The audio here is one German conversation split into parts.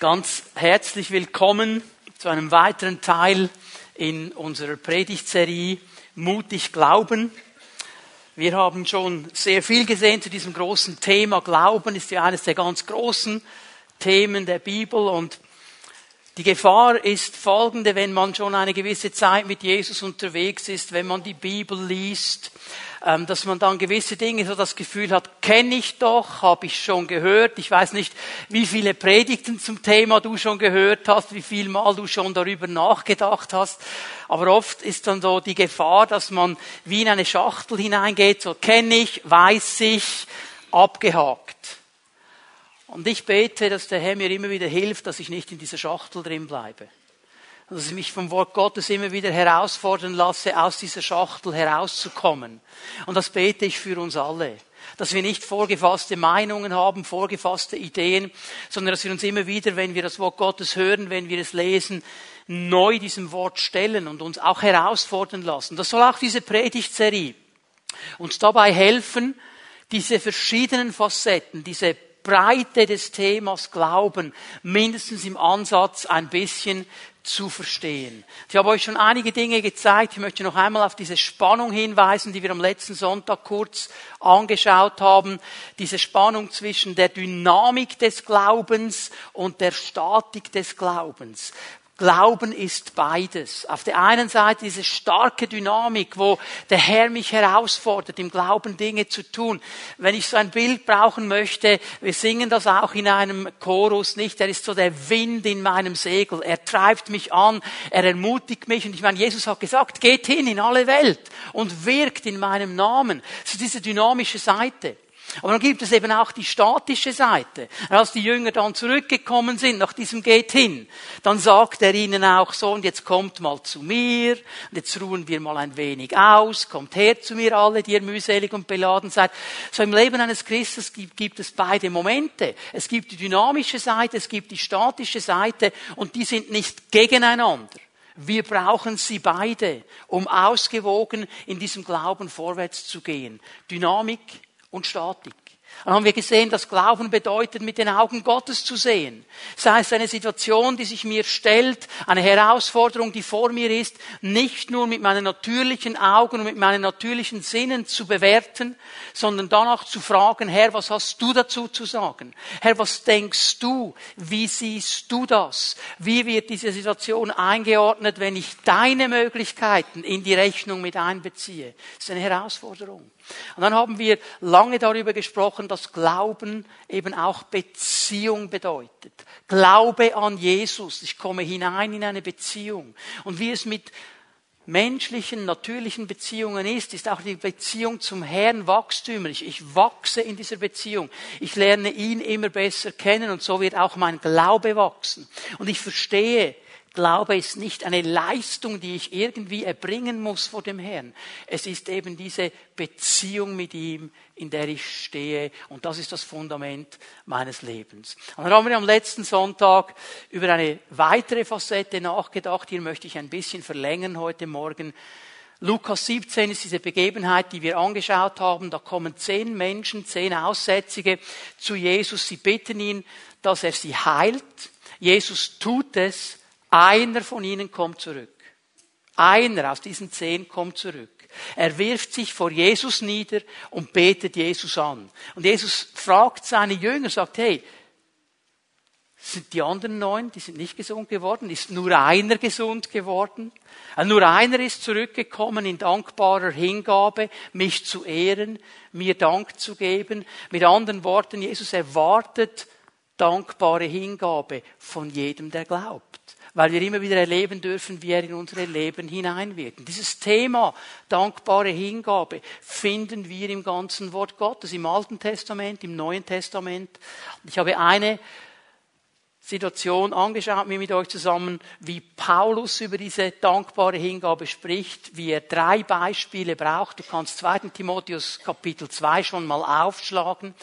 Ganz herzlich willkommen zu einem weiteren Teil in unserer Predigtserie Mutig Glauben. Wir haben schon sehr viel gesehen zu diesem großen Thema. Glauben ist ja eines der ganz großen Themen der Bibel und die Gefahr ist folgende, wenn man schon eine gewisse Zeit mit Jesus unterwegs ist, wenn man die Bibel liest, ähm, dass man dann gewisse Dinge so das Gefühl hat, kenne ich doch, habe ich schon gehört. Ich weiß nicht, wie viele Predigten zum Thema du schon gehört hast, wie viel Mal du schon darüber nachgedacht hast. Aber oft ist dann so die Gefahr, dass man wie in eine Schachtel hineingeht, so kenne ich, weiß ich, abgehakt. Und ich bete, dass der Herr mir immer wieder hilft, dass ich nicht in dieser Schachtel drin bleibe dass ich mich vom Wort Gottes immer wieder herausfordern lasse, aus dieser Schachtel herauszukommen. Und das bete ich für uns alle. Dass wir nicht vorgefasste Meinungen haben, vorgefasste Ideen, sondern dass wir uns immer wieder, wenn wir das Wort Gottes hören, wenn wir es lesen, neu diesem Wort stellen und uns auch herausfordern lassen. Das soll auch diese Predigtserie uns dabei helfen, diese verschiedenen Facetten, diese Breite des Themas Glauben mindestens im Ansatz ein bisschen zu verstehen. Ich habe euch schon einige Dinge gezeigt. Ich möchte noch einmal auf diese Spannung hinweisen, die wir am letzten Sonntag kurz angeschaut haben. Diese Spannung zwischen der Dynamik des Glaubens und der Statik des Glaubens. Glauben ist beides. Auf der einen Seite diese starke Dynamik, wo der Herr mich herausfordert, im Glauben Dinge zu tun. Wenn ich so ein Bild brauchen möchte, wir singen das auch in einem Chorus, nicht? Er ist so der Wind in meinem Segel. Er treibt mich an, er ermutigt mich. Und ich meine, Jesus hat gesagt, geht hin in alle Welt und wirkt in meinem Namen. So diese dynamische Seite. Aber dann gibt es eben auch die statische Seite. Als die Jünger dann zurückgekommen sind nach diesem Geht hin, dann sagt er ihnen auch so, und jetzt kommt mal zu mir, und jetzt ruhen wir mal ein wenig aus, kommt her zu mir alle, die ihr mühselig und beladen seid. So im Leben eines Christus gibt, gibt es beide Momente. Es gibt die dynamische Seite, es gibt die statische Seite, und die sind nicht gegeneinander. Wir brauchen sie beide, um ausgewogen in diesem Glauben vorwärts zu gehen. Dynamik und Statik. Dann haben wir gesehen, dass Glauben bedeutet, mit den Augen Gottes zu sehen. Sei es eine Situation, die sich mir stellt, eine Herausforderung, die vor mir ist, nicht nur mit meinen natürlichen Augen und mit meinen natürlichen Sinnen zu bewerten, sondern danach zu fragen, Herr, was hast du dazu zu sagen? Herr, was denkst du? Wie siehst du das? Wie wird diese Situation eingeordnet, wenn ich deine Möglichkeiten in die Rechnung mit einbeziehe? Das ist eine Herausforderung. Und dann haben wir lange darüber gesprochen, dass Glauben eben auch Beziehung bedeutet. Glaube an Jesus. Ich komme hinein in eine Beziehung. Und wie es mit menschlichen, natürlichen Beziehungen ist, ist auch die Beziehung zum Herrn wachstümlich. Ich wachse in dieser Beziehung. Ich lerne ihn immer besser kennen und so wird auch mein Glaube wachsen. Und ich verstehe, Glaube ist nicht eine Leistung, die ich irgendwie erbringen muss vor dem Herrn. Es ist eben diese Beziehung mit ihm, in der ich stehe. Und das ist das Fundament meines Lebens. Und dann haben wir am letzten Sonntag über eine weitere Facette nachgedacht. Hier möchte ich ein bisschen verlängern heute Morgen. Lukas 17 ist diese Begebenheit, die wir angeschaut haben. Da kommen zehn Menschen, zehn Aussätzige zu Jesus. Sie bitten ihn, dass er sie heilt. Jesus tut es einer von ihnen kommt zurück. Einer aus diesen zehn kommt zurück. Er wirft sich vor Jesus nieder und betet Jesus an. Und Jesus fragt seine Jünger, sagt, hey, sind die anderen neun, die sind nicht gesund geworden? Ist nur einer gesund geworden? Also nur einer ist zurückgekommen in dankbarer Hingabe, mich zu ehren, mir Dank zu geben. Mit anderen Worten, Jesus erwartet dankbare Hingabe von jedem, der glaubt weil wir immer wieder erleben dürfen, wie er in unsere Leben hineinwirkt. Dieses Thema dankbare Hingabe finden wir im ganzen Wort Gottes, im Alten Testament, im Neuen Testament. Ich habe eine Situation angeschaut, mir mit euch zusammen, wie Paulus über diese dankbare Hingabe spricht, wie er drei Beispiele braucht. Du kannst 2. Timotheus Kapitel 2 schon mal aufschlagen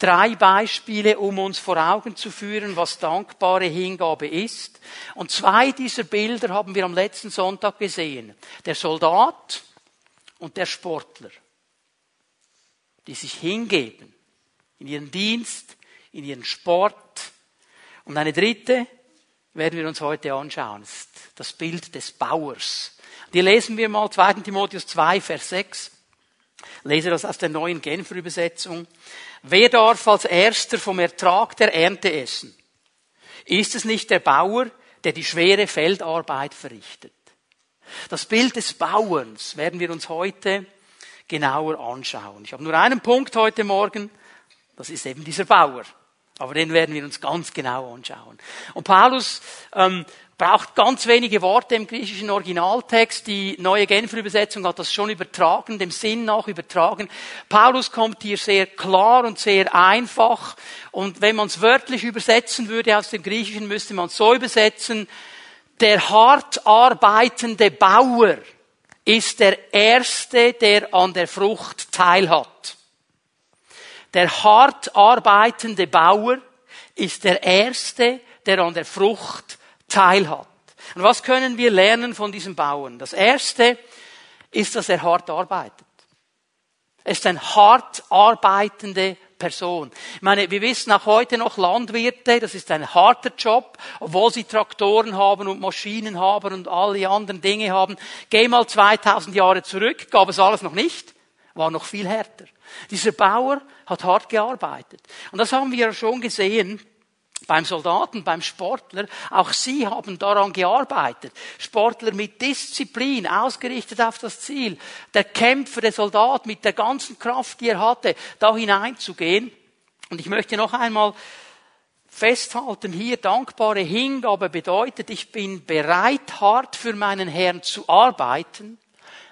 drei Beispiele, um uns vor Augen zu führen, was dankbare Hingabe ist. Und zwei dieser Bilder haben wir am letzten Sonntag gesehen. Der Soldat und der Sportler, die sich hingeben in ihren Dienst, in ihren Sport Und eine dritte werden wir uns heute anschauen. Das Bild des Bauers. Die lesen wir mal 2. Timotheus 2, Vers 6. Lese das aus der neuen Genfer Übersetzung. Wer darf als erster vom Ertrag der Ernte essen? Ist es nicht der Bauer, der die schwere Feldarbeit verrichtet? Das Bild des Bauerns werden wir uns heute genauer anschauen. Ich habe nur einen Punkt heute Morgen, das ist eben dieser Bauer. Aber den werden wir uns ganz genau anschauen. Und Paulus ähm, braucht ganz wenige Worte im griechischen Originaltext. Die neue Genfer Übersetzung hat das schon übertragen, dem Sinn nach übertragen. Paulus kommt hier sehr klar und sehr einfach. Und wenn man es wörtlich übersetzen würde aus dem Griechischen, müsste man es so übersetzen. Der hart arbeitende Bauer ist der Erste, der an der Frucht teilhat. Der hart arbeitende Bauer ist der Erste, der an der Frucht teilhat. Und was können wir lernen von diesem Bauern? Das Erste ist, dass er hart arbeitet. Er ist ein hart arbeitende Person. Ich meine, wir wissen auch heute noch Landwirte, das ist ein harter Job, obwohl sie Traktoren haben und Maschinen haben und alle anderen Dinge haben. Geh mal 2000 Jahre zurück, gab es alles noch nicht, war noch viel härter. Dieser Bauer hat hart gearbeitet. Und das haben wir ja schon gesehen beim Soldaten, beim Sportler. Auch sie haben daran gearbeitet. Sportler mit Disziplin, ausgerichtet auf das Ziel. Der Kämpfer, der Soldat mit der ganzen Kraft, die er hatte, da hineinzugehen. Und ich möchte noch einmal festhalten, hier dankbare Hingabe bedeutet, ich bin bereit, hart für meinen Herrn zu arbeiten,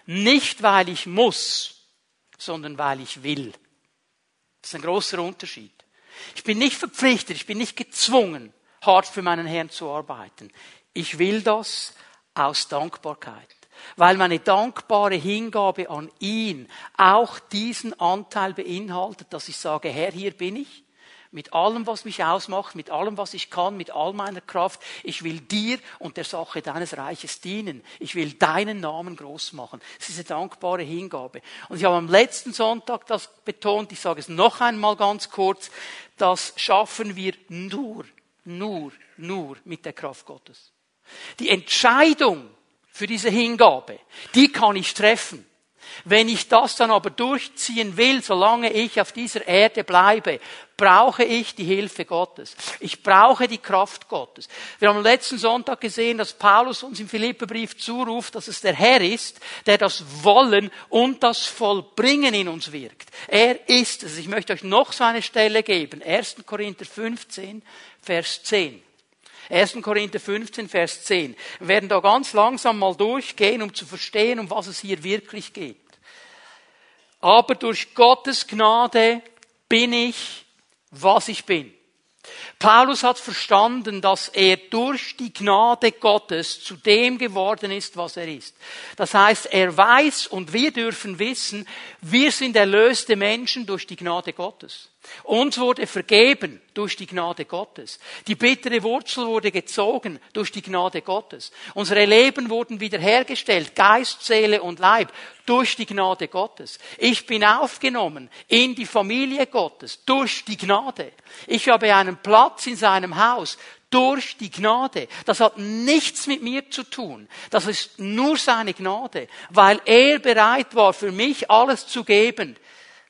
nicht weil ich muss, sondern weil ich will. Das ist ein großer Unterschied. Ich bin nicht verpflichtet, ich bin nicht gezwungen, hart für meinen Herrn zu arbeiten. Ich will das aus Dankbarkeit, weil meine dankbare Hingabe an ihn auch diesen Anteil beinhaltet, dass ich sage, Herr, hier bin ich mit allem, was mich ausmacht, mit allem, was ich kann, mit all meiner Kraft. Ich will dir und der Sache deines Reiches dienen. Ich will deinen Namen groß machen. Es ist eine dankbare Hingabe. Und ich habe am letzten Sonntag das betont, ich sage es noch einmal ganz kurz, das schaffen wir nur, nur, nur mit der Kraft Gottes. Die Entscheidung für diese Hingabe, die kann ich treffen. Wenn ich das dann aber durchziehen will, solange ich auf dieser Erde bleibe, brauche ich die Hilfe Gottes. Ich brauche die Kraft Gottes. Wir haben letzten Sonntag gesehen, dass Paulus uns im Philipperbrief zuruft, dass es der Herr ist, der das Wollen und das Vollbringen in uns wirkt. Er ist es. Ich möchte euch noch so eine Stelle geben. 1. Korinther 15, Vers 10. 1. Korinther 15, Vers 10. Wir werden da ganz langsam mal durchgehen, um zu verstehen, um was es hier wirklich geht. Aber durch Gottes Gnade bin ich, was ich bin. Paulus hat verstanden, dass er durch die Gnade Gottes zu dem geworden ist, was er ist. Das heißt, er weiß und wir dürfen wissen, wir sind erlöste Menschen durch die Gnade Gottes. Uns wurde vergeben durch die Gnade Gottes. Die bittere Wurzel wurde gezogen durch die Gnade Gottes. Unsere Leben wurden wiederhergestellt, Geist, Seele und Leib, durch die Gnade Gottes. Ich bin aufgenommen in die Familie Gottes durch die Gnade. Ich habe einen Platz in seinem Haus durch die Gnade. Das hat nichts mit mir zu tun. Das ist nur seine Gnade, weil er bereit war, für mich alles zu geben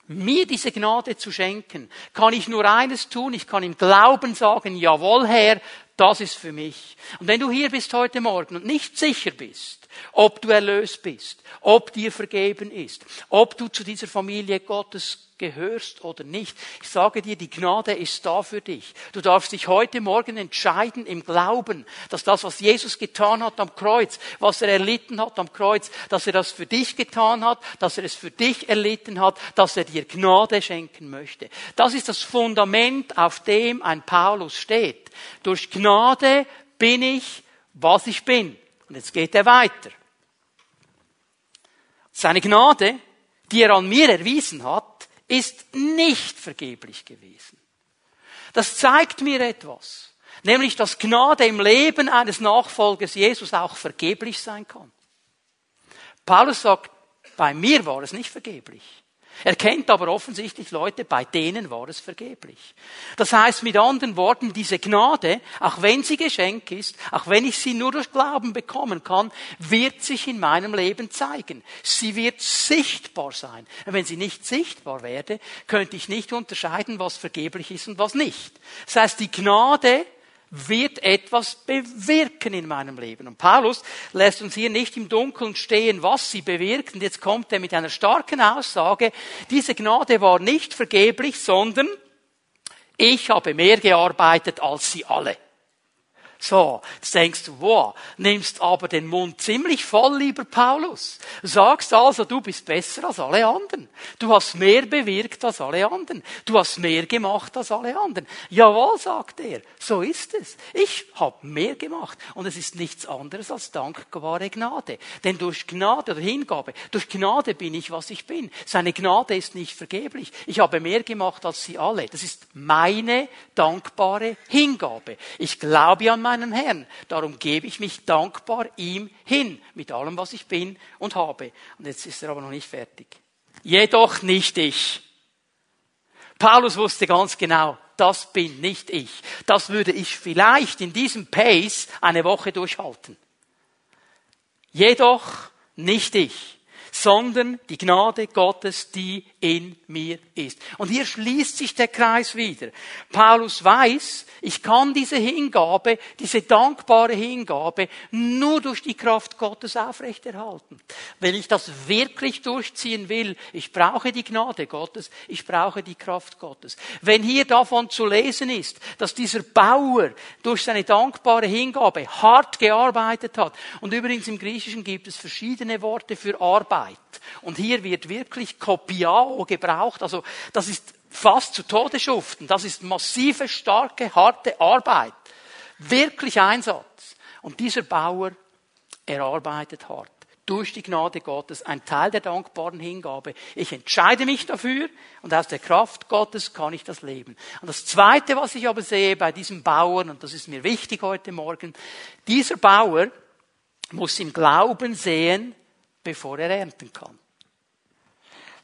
mir diese Gnade zu schenken, kann ich nur eines tun, ich kann im Glauben sagen, jawohl Herr, das ist für mich. Und wenn du hier bist heute Morgen und nicht sicher bist, ob du erlöst bist, ob dir vergeben ist, ob du zu dieser Familie Gottes gehörst oder nicht. Ich sage dir, die Gnade ist da für dich. Du darfst dich heute Morgen entscheiden im Glauben, dass das, was Jesus getan hat am Kreuz, was er erlitten hat am Kreuz, dass er das für dich getan hat, dass er es für dich erlitten hat, dass er dir Gnade schenken möchte. Das ist das Fundament, auf dem ein Paulus steht. Durch Gnade bin ich, was ich bin. Und jetzt geht er weiter. Seine Gnade, die er an mir erwiesen hat, ist nicht vergeblich gewesen. Das zeigt mir etwas, nämlich dass Gnade im Leben eines Nachfolgers Jesus auch vergeblich sein kann. Paulus sagt, bei mir war es nicht vergeblich. Er kennt aber offensichtlich Leute, bei denen war es vergeblich. Das heißt mit anderen Worten, diese Gnade, auch wenn sie Geschenk ist, auch wenn ich sie nur durch Glauben bekommen kann, wird sich in meinem Leben zeigen. Sie wird sichtbar sein. Wenn sie nicht sichtbar werde, könnte ich nicht unterscheiden, was vergeblich ist und was nicht. Das heißt, die Gnade wird etwas bewirken in meinem Leben. Und Paulus lässt uns hier nicht im Dunkeln stehen, was sie bewirkt. Und jetzt kommt er mit einer starken Aussage, diese Gnade war nicht vergeblich, sondern ich habe mehr gearbeitet als sie alle. So, jetzt denkst du, wow, nimmst aber den Mund ziemlich voll, lieber Paulus. Sagst also, du bist besser als alle anderen. Du hast mehr bewirkt als alle anderen. Du hast mehr gemacht als alle anderen. Jawohl, sagt er, so ist es. Ich habe mehr gemacht. Und es ist nichts anderes als dankbare Gnade. Denn durch Gnade oder Hingabe, durch Gnade bin ich, was ich bin. Seine Gnade ist nicht vergeblich. Ich habe mehr gemacht als sie alle. Das ist meine dankbare Hingabe. Ich glaube an meinen Herrn. Darum gebe ich mich dankbar ihm hin, mit allem, was ich bin und habe. Und jetzt ist er aber noch nicht fertig. Jedoch nicht ich. Paulus wusste ganz genau, das bin nicht ich. Das würde ich vielleicht in diesem Pace eine Woche durchhalten. Jedoch nicht ich sondern die Gnade Gottes, die in mir ist. Und hier schließt sich der Kreis wieder. Paulus weiß, ich kann diese Hingabe, diese dankbare Hingabe nur durch die Kraft Gottes aufrechterhalten. Wenn ich das wirklich durchziehen will, ich brauche die Gnade Gottes, ich brauche die Kraft Gottes. Wenn hier davon zu lesen ist, dass dieser Bauer durch seine dankbare Hingabe hart gearbeitet hat, und übrigens im Griechischen gibt es verschiedene Worte für Arbeit. Und hier wird wirklich Kopiao gebraucht, also das ist fast zu Tode schuften. Das ist massive, starke, harte Arbeit. Wirklich Einsatz. Und dieser Bauer, er arbeitet hart. Durch die Gnade Gottes, ein Teil der dankbaren Hingabe. Ich entscheide mich dafür und aus der Kraft Gottes kann ich das leben. Und das Zweite, was ich aber sehe bei diesem Bauern, und das ist mir wichtig heute Morgen, dieser Bauer muss im Glauben sehen, bevor er ernten kann.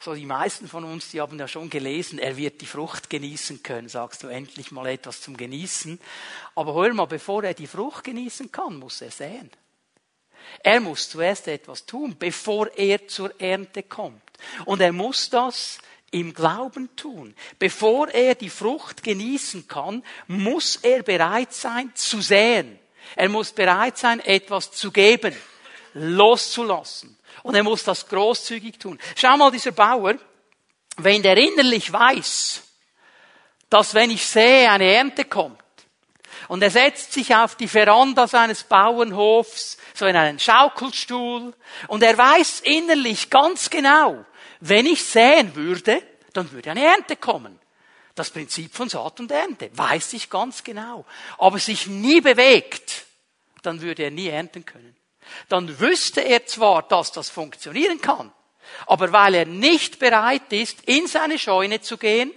So, die meisten von uns, die haben ja schon gelesen, er wird die Frucht genießen können. Sagst du endlich mal etwas zum Genießen. Aber hör mal, bevor er die Frucht genießen kann, muss er säen. Er muss zuerst etwas tun, bevor er zur Ernte kommt. Und er muss das im Glauben tun. Bevor er die Frucht genießen kann, muss er bereit sein zu säen. Er muss bereit sein, etwas zu geben, loszulassen. Und er muss das großzügig tun. Schau mal, dieser Bauer, wenn der innerlich weiß, dass wenn ich sehe, eine Ernte kommt, und er setzt sich auf die Veranda seines Bauernhofs, so in einen Schaukelstuhl, und er weiß innerlich ganz genau, wenn ich säen würde, dann würde eine Ernte kommen. Das Prinzip von Saat und Ernte weiß ich ganz genau. Aber sich nie bewegt, dann würde er nie ernten können dann wüsste er zwar, dass das funktionieren kann, aber weil er nicht bereit ist, in seine Scheune zu gehen,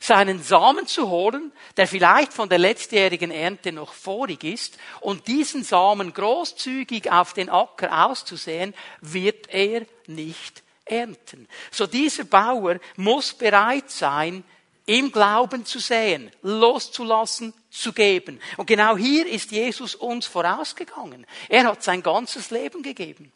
seinen Samen zu holen, der vielleicht von der letztjährigen Ernte noch vorig ist, und diesen Samen großzügig auf den Acker auszusehen, wird er nicht ernten. So dieser Bauer muss bereit sein, im Glauben zu säen, loszulassen, zu geben. Und genau hier ist Jesus uns vorausgegangen. Er hat sein ganzes Leben gegeben.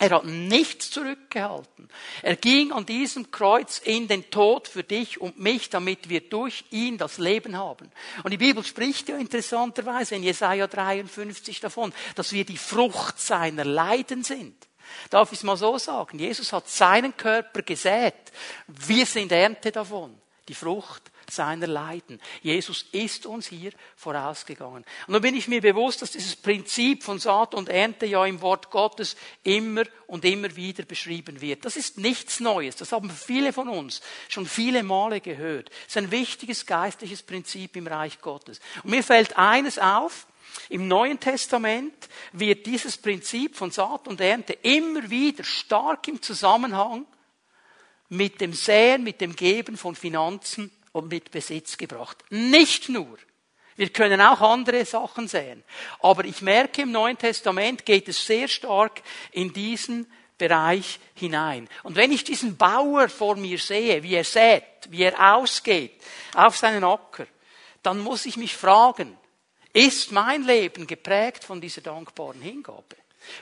Er hat nichts zurückgehalten. Er ging an diesem Kreuz in den Tod für dich und mich, damit wir durch ihn das Leben haben. Und die Bibel spricht ja interessanterweise in Jesaja 53 davon, dass wir die Frucht seiner Leiden sind. Darf ich es mal so sagen? Jesus hat seinen Körper gesät. Wir sind Ernte davon die Frucht seiner Leiden. Jesus ist uns hier vorausgegangen. Und nun bin ich mir bewusst, dass dieses Prinzip von Saat und Ernte ja im Wort Gottes immer und immer wieder beschrieben wird. Das ist nichts Neues. Das haben viele von uns schon viele Male gehört. Das ist ein wichtiges geistliches Prinzip im Reich Gottes. Und mir fällt eines auf, im Neuen Testament wird dieses Prinzip von Saat und Ernte immer wieder stark im Zusammenhang mit dem Säen, mit dem Geben von Finanzen und mit Besitz gebracht. Nicht nur. Wir können auch andere Sachen sehen. Aber ich merke, im Neuen Testament geht es sehr stark in diesen Bereich hinein. Und wenn ich diesen Bauer vor mir sehe, wie er sät, wie er ausgeht auf seinen Acker, dann muss ich mich fragen, ist mein Leben geprägt von dieser dankbaren Hingabe?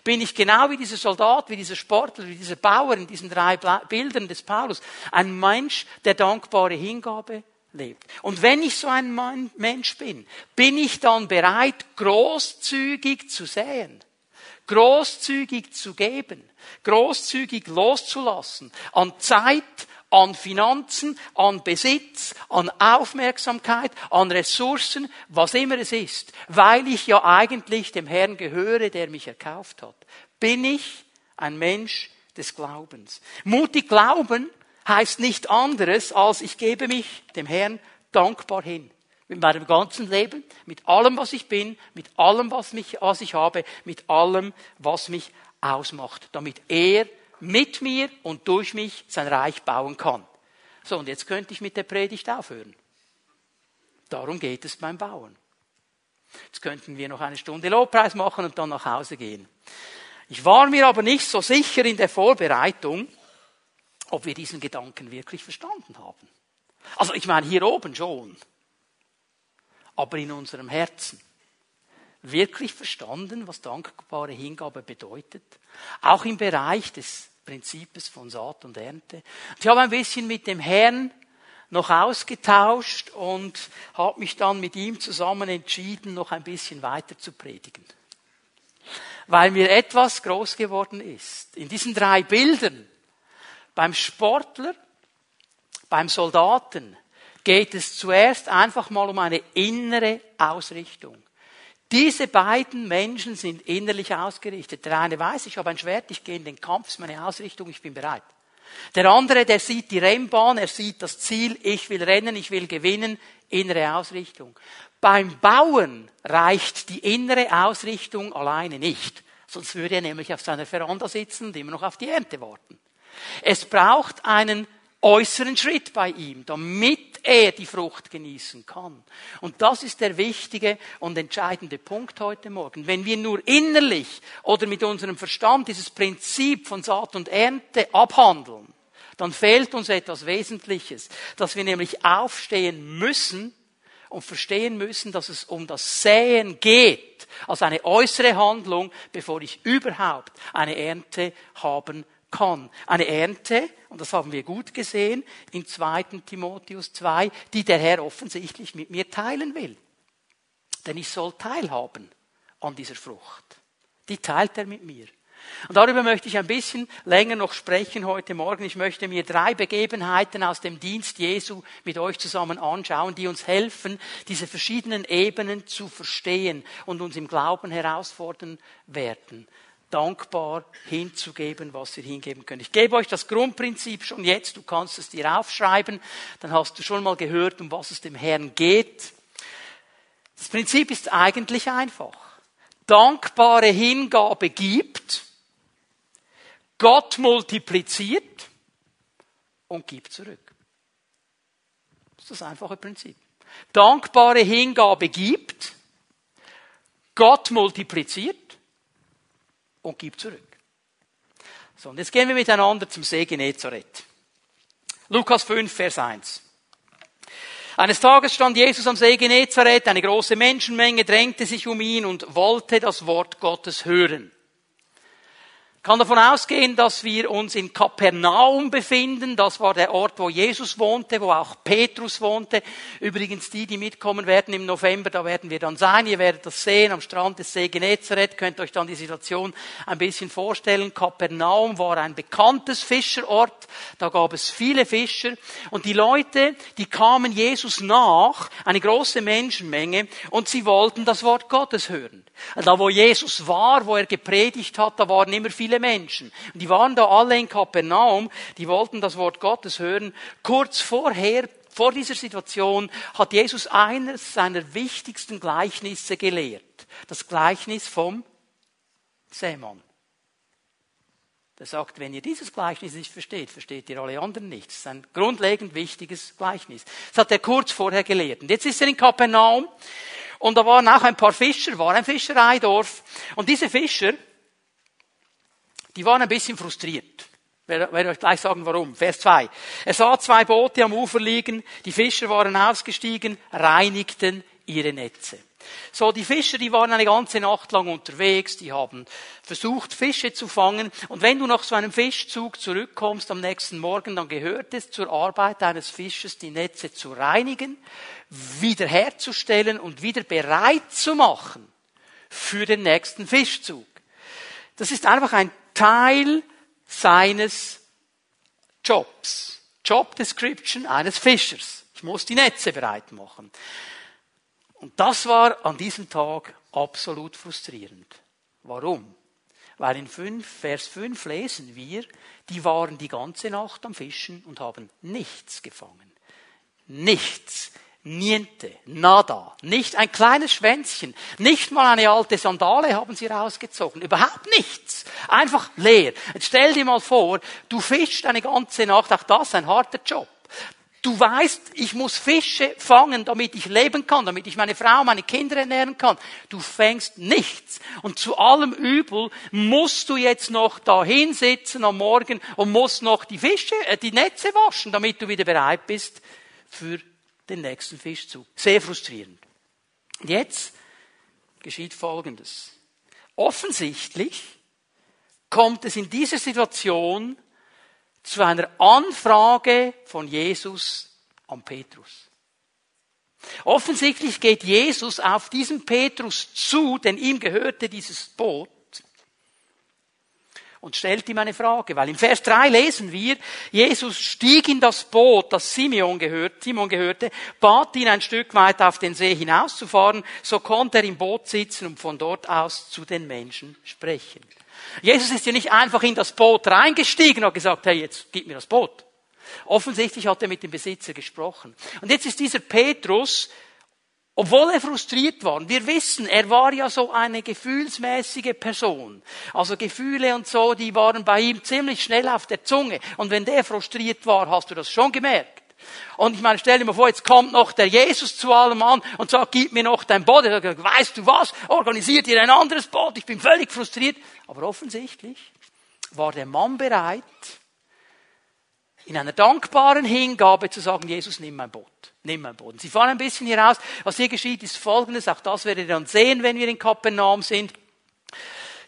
Bin ich genau wie dieser Soldat, wie dieser Sportler, wie dieser Bauer in diesen drei Bildern des Paulus, ein Mensch, der dankbare Hingabe lebt. Und wenn ich so ein Mensch bin, bin ich dann bereit, großzügig zu säen, großzügig zu geben, großzügig loszulassen an Zeit, an Finanzen, an Besitz, an Aufmerksamkeit, an Ressourcen, was immer es ist, weil ich ja eigentlich dem Herrn gehöre, der mich erkauft hat. Bin ich ein Mensch des Glaubens. Mutig glauben heißt nicht anderes, als ich gebe mich dem Herrn dankbar hin. Mit meinem ganzen Leben, mit allem, was ich bin, mit allem, was, mich, was ich habe, mit allem, was mich ausmacht, damit er mit mir und durch mich sein Reich bauen kann. So, und jetzt könnte ich mit der Predigt aufhören. Darum geht es beim Bauen. Jetzt könnten wir noch eine Stunde Lobpreis machen und dann nach Hause gehen. Ich war mir aber nicht so sicher in der Vorbereitung, ob wir diesen Gedanken wirklich verstanden haben. Also ich meine hier oben schon, aber in unserem Herzen. Wirklich verstanden, was dankbare Hingabe bedeutet? Auch im Bereich des Prinzips von Saat und Ernte. Ich habe ein bisschen mit dem Herrn noch ausgetauscht und habe mich dann mit ihm zusammen entschieden, noch ein bisschen weiter zu predigen. Weil mir etwas groß geworden ist. In diesen drei Bildern beim Sportler, beim Soldaten geht es zuerst einfach mal um eine innere Ausrichtung. Diese beiden Menschen sind innerlich ausgerichtet. Der eine weiß, ich habe ein Schwert, ich gehe in den Kampf, ist meine Ausrichtung, ich bin bereit. Der andere, der sieht die Rennbahn, er sieht das Ziel, ich will rennen, ich will gewinnen, innere Ausrichtung. Beim Bauen reicht die innere Ausrichtung alleine nicht. Sonst würde er nämlich auf seiner Veranda sitzen und immer noch auf die Ernte warten. Es braucht einen äußeren Schritt bei ihm, damit er die Frucht genießen kann. Und das ist der wichtige und entscheidende Punkt heute Morgen. Wenn wir nur innerlich oder mit unserem Verstand dieses Prinzip von Saat und Ernte abhandeln, dann fehlt uns etwas Wesentliches, dass wir nämlich aufstehen müssen und verstehen müssen, dass es um das Säen geht, als eine äußere Handlung, bevor ich überhaupt eine Ernte haben kann. Eine Ernte, und das haben wir gut gesehen, in 2. Timotheus 2, die der Herr offensichtlich mit mir teilen will. Denn ich soll teilhaben an dieser Frucht. Die teilt er mit mir. Und darüber möchte ich ein bisschen länger noch sprechen heute Morgen. Ich möchte mir drei Begebenheiten aus dem Dienst Jesu mit euch zusammen anschauen, die uns helfen, diese verschiedenen Ebenen zu verstehen und uns im Glauben herausfordern werden dankbar hinzugeben, was ihr hingeben könnt. Ich gebe euch das Grundprinzip schon jetzt, du kannst es dir aufschreiben, dann hast du schon mal gehört, um was es dem Herrn geht. Das Prinzip ist eigentlich einfach. Dankbare Hingabe gibt, Gott multipliziert und gibt zurück. Das ist das einfache Prinzip. Dankbare Hingabe gibt, Gott multipliziert und gib zurück. So, und jetzt gehen wir miteinander zum See Genezareth. Lukas 5, Vers 1. Eines Tages stand Jesus am See Genezareth, eine große Menschenmenge drängte sich um ihn und wollte das Wort Gottes hören kann davon ausgehen, dass wir uns in Kapernaum befinden. Das war der Ort, wo Jesus wohnte, wo auch Petrus wohnte. Übrigens die, die mitkommen werden im November, da werden wir dann sein. Ihr werdet das sehen am Strand des See Genezareth. Könnt euch dann die Situation ein bisschen vorstellen. Kapernaum war ein bekanntes Fischerort. Da gab es viele Fischer. Und die Leute, die kamen Jesus nach, eine große Menschenmenge, und sie wollten das Wort Gottes hören. Da wo Jesus war, wo er gepredigt hat, da waren immer viele Menschen. Und die waren da alle in Kapernaum, die wollten das Wort Gottes hören. Kurz vorher, vor dieser Situation, hat Jesus eines seiner wichtigsten Gleichnisse gelehrt. Das Gleichnis vom Sämann. Er sagt, wenn ihr dieses Gleichnis nicht versteht, versteht ihr alle anderen nichts. Das ist ein grundlegend wichtiges Gleichnis. Das hat er kurz vorher gelehrt. Und jetzt ist er in Kapernaum und da waren auch ein paar Fischer, war ein Fischereidorf. Und diese Fischer, Die waren ein bisschen frustriert. Ich werde euch gleich sagen, warum. Vers 2. Er sah zwei Boote am Ufer liegen, die Fischer waren ausgestiegen, reinigten ihre Netze. So, die Fischer, die waren eine ganze Nacht lang unterwegs, die haben versucht, Fische zu fangen. Und wenn du nach so einem Fischzug zurückkommst am nächsten Morgen, dann gehört es zur Arbeit eines Fischers, die Netze zu reinigen, wiederherzustellen und wieder bereit zu machen für den nächsten Fischzug. Das ist einfach ein Teil seines Jobs. Job Description eines Fischers. Ich muss die Netze bereit machen. Und das war an diesem Tag absolut frustrierend. Warum? Weil in 5, Vers 5 lesen wir, die waren die ganze Nacht am Fischen und haben nichts gefangen. Nichts. Niente, nada, nicht ein kleines Schwänzchen, nicht mal eine alte Sandale haben sie rausgezogen, überhaupt nichts, einfach leer. Jetzt stell dir mal vor, du fischst eine ganze Nacht, auch das ein harter Job. Du weißt, ich muss Fische fangen, damit ich leben kann, damit ich meine Frau, meine Kinder ernähren kann. Du fängst nichts. Und zu allem Übel musst du jetzt noch da hinsitzen am Morgen und musst noch die Fische, äh, die Netze waschen, damit du wieder bereit bist für den nächsten Fischzug. Sehr frustrierend. Und jetzt geschieht Folgendes. Offensichtlich kommt es in dieser Situation zu einer Anfrage von Jesus an Petrus. Offensichtlich geht Jesus auf diesen Petrus zu, denn ihm gehörte dieses Boot, und stellt ihm eine Frage, weil im Vers 3 lesen wir, Jesus stieg in das Boot, das Simeon gehört, Simon gehörte, bat ihn ein Stück weit auf den See hinauszufahren, so konnte er im Boot sitzen und von dort aus zu den Menschen sprechen. Jesus ist ja nicht einfach in das Boot reingestiegen und gesagt, hey, jetzt gib mir das Boot. Offensichtlich hat er mit dem Besitzer gesprochen. Und jetzt ist dieser Petrus obwohl er frustriert war. Wir wissen, er war ja so eine gefühlsmäßige Person. Also Gefühle und so, die waren bei ihm ziemlich schnell auf der Zunge. Und wenn der frustriert war, hast du das schon gemerkt. Und ich meine, stell dir mal vor, jetzt kommt noch der Jesus zu allem an und sagt, gib mir noch dein Boot. Er sagt, weißt du was? Organisiert ihr ein anderes Boot. Ich bin völlig frustriert. Aber offensichtlich war der Mann bereit, in einer dankbaren Hingabe zu sagen, Jesus, nimm mein Boot. Nimm mein Boot. Sie fahren ein bisschen hier raus. Was hier geschieht, ist Folgendes. Auch das werdet ihr dann sehen, wenn wir in Kapernaum sind.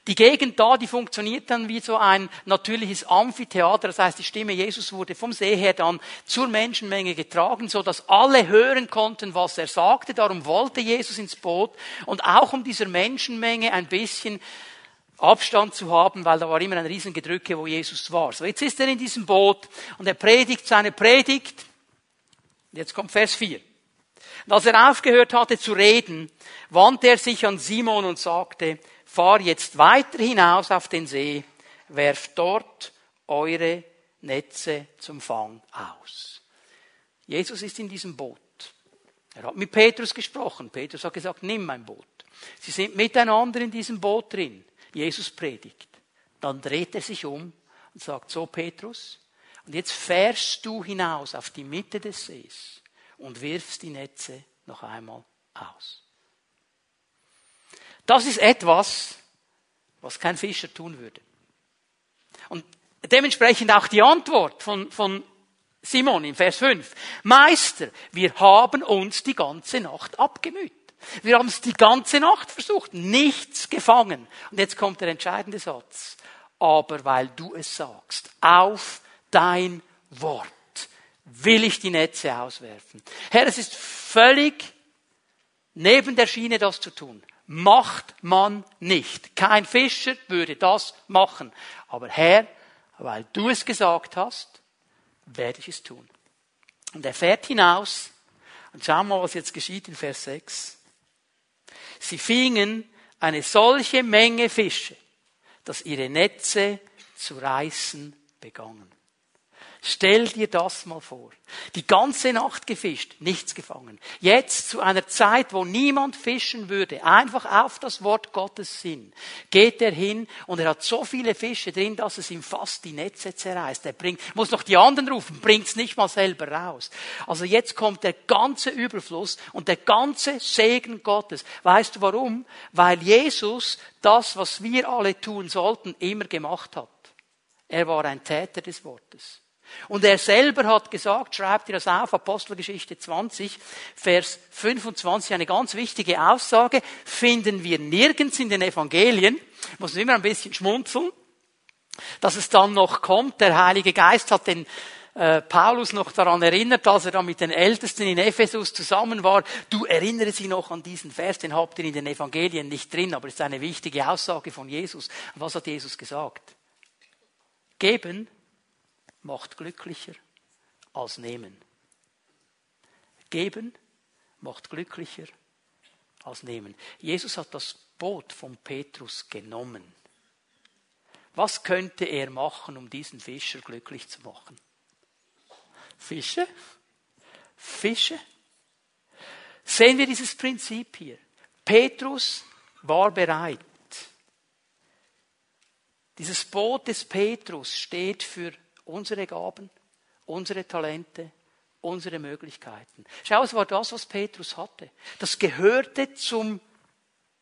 Die Gegend da, die funktioniert dann wie so ein natürliches Amphitheater. Das heißt, die Stimme Jesus wurde vom See her dann zur Menschenmenge getragen, so dass alle hören konnten, was er sagte. Darum wollte Jesus ins Boot und auch um dieser Menschenmenge ein bisschen Abstand zu haben, weil da war immer ein Riesengedrücke, wo Jesus war. So, jetzt ist er in diesem Boot und er predigt seine Predigt. Jetzt kommt Vers 4. Und als er aufgehört hatte zu reden, wandte er sich an Simon und sagte, fahr jetzt weiter hinaus auf den See, werft dort eure Netze zum Fang aus. Jesus ist in diesem Boot. Er hat mit Petrus gesprochen. Petrus hat gesagt, nimm mein Boot. Sie sind miteinander in diesem Boot drin. Jesus predigt. Dann dreht er sich um und sagt, so Petrus, und jetzt fährst du hinaus auf die Mitte des Sees und wirfst die Netze noch einmal aus. Das ist etwas, was kein Fischer tun würde. Und dementsprechend auch die Antwort von, von Simon in Vers 5. Meister, wir haben uns die ganze Nacht abgemüht. Wir haben es die ganze Nacht versucht, nichts gefangen. Und jetzt kommt der entscheidende Satz. Aber weil du es sagst, auf dein Wort will ich die Netze auswerfen. Herr, es ist völlig neben der Schiene, das zu tun. Macht man nicht. Kein Fischer würde das machen. Aber Herr, weil du es gesagt hast, werde ich es tun. Und er fährt hinaus und schau mal, was jetzt geschieht in Vers 6. Sie fingen eine solche Menge Fische, dass ihre Netze zu reißen begannen. Stell dir das mal vor. Die ganze Nacht gefischt, nichts gefangen. Jetzt zu einer Zeit, wo niemand fischen würde, einfach auf das Wort Gottes Sinn, geht er hin und er hat so viele Fische drin, dass es ihm fast die Netze zerreißt. Er bringt, muss noch die anderen rufen, bringt's nicht mal selber raus. Also jetzt kommt der ganze Überfluss und der ganze Segen Gottes. Weißt du warum? Weil Jesus das, was wir alle tun sollten, immer gemacht hat. Er war ein Täter des Wortes. Und er selber hat gesagt, schreibt ihr das auf, Apostelgeschichte 20, Vers 25, eine ganz wichtige Aussage, finden wir nirgends in den Evangelien, muss immer ein bisschen schmunzeln, dass es dann noch kommt, der Heilige Geist hat den äh, Paulus noch daran erinnert, als er da mit den Ältesten in Ephesus zusammen war. Du erinnere Sie noch an diesen Vers, den habt ihr in den Evangelien nicht drin, aber es ist eine wichtige Aussage von Jesus. Was hat Jesus gesagt? Geben macht glücklicher als nehmen. Geben macht glücklicher als nehmen. Jesus hat das Boot von Petrus genommen. Was könnte er machen, um diesen Fischer glücklich zu machen? Fische? Fische? Sehen wir dieses Prinzip hier. Petrus war bereit. Dieses Boot des Petrus steht für unsere Gaben, unsere Talente, unsere Möglichkeiten. Schau, es war das, was Petrus hatte. Das gehörte zum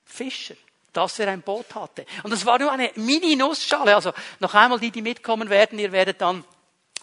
Fischer, dass er ein Boot hatte. Und das war nur eine Mini-Nussschale. Also noch einmal die, die mitkommen werden, ihr werdet dann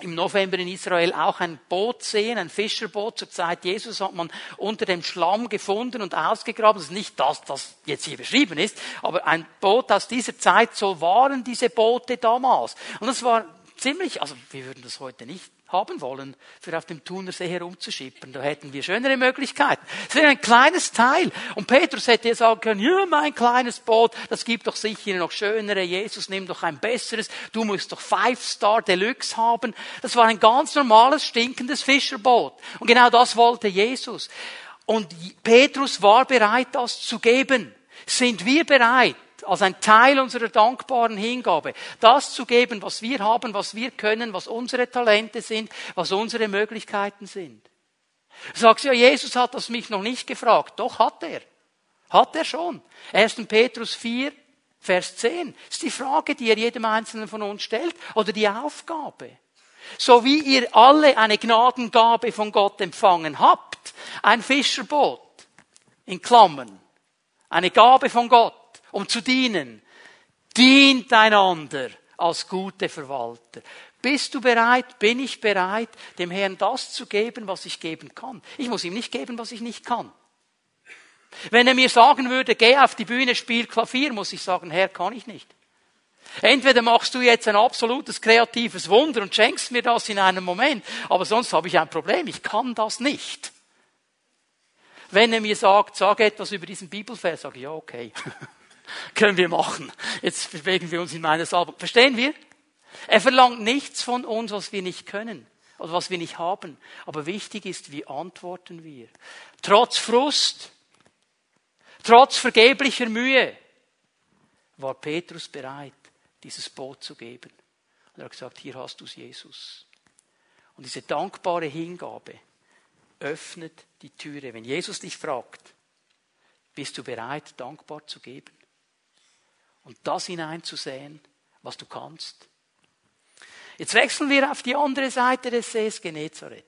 im November in Israel auch ein Boot sehen, ein Fischerboot. Zur Zeit Jesus hat man unter dem Schlamm gefunden und ausgegraben. Das ist nicht das, das jetzt hier beschrieben ist, aber ein Boot aus dieser Zeit, so waren diese Boote damals. Und das war ziemlich, also wir würden das heute nicht haben wollen, für auf dem Thunersee herumzuschippern. Da hätten wir schönere Möglichkeiten. Es wäre ein kleines Teil. Und Petrus hätte sagen können, ja, mein kleines Boot, das gibt doch sicher noch schönere. Jesus, nimm doch ein besseres. Du musst doch Five Star Deluxe haben. Das war ein ganz normales, stinkendes Fischerboot. Und genau das wollte Jesus. Und Petrus war bereit, das zu geben. Sind wir bereit, als ein Teil unserer dankbaren Hingabe, das zu geben, was wir haben, was wir können, was unsere Talente sind, was unsere Möglichkeiten sind. Du sagst ja, Jesus hat das mich noch nicht gefragt. Doch hat er. Hat er schon. 1. Petrus 4, Vers 10. Das ist die Frage, die er jedem Einzelnen von uns stellt, oder die Aufgabe. So wie ihr alle eine Gnadengabe von Gott empfangen habt, ein Fischerboot, in Klammern, eine Gabe von Gott, um zu dienen. Dient einander als gute Verwalter. Bist du bereit? Bin ich bereit, dem Herrn das zu geben, was ich geben kann? Ich muss ihm nicht geben, was ich nicht kann. Wenn er mir sagen würde, geh auf die Bühne, spiel Klavier, muss ich sagen, Herr, kann ich nicht. Entweder machst du jetzt ein absolutes kreatives Wunder und schenkst mir das in einem Moment, aber sonst habe ich ein Problem, ich kann das nicht. Wenn er mir sagt, sag etwas über diesen Bibelvers, sage ich, ja, okay. Können wir machen. Jetzt bewegen wir uns in meiner Salbung. Verstehen wir? Er verlangt nichts von uns, was wir nicht können oder was wir nicht haben. Aber wichtig ist, wie antworten wir? Trotz Frust, trotz vergeblicher Mühe, war Petrus bereit, dieses Boot zu geben. Und er hat gesagt, hier hast du es, Jesus. Und diese dankbare Hingabe öffnet die Türe. Wenn Jesus dich fragt, bist du bereit, dankbar zu geben? Und das hineinzusehen, was du kannst. Jetzt wechseln wir auf die andere Seite des Sees Genezareth.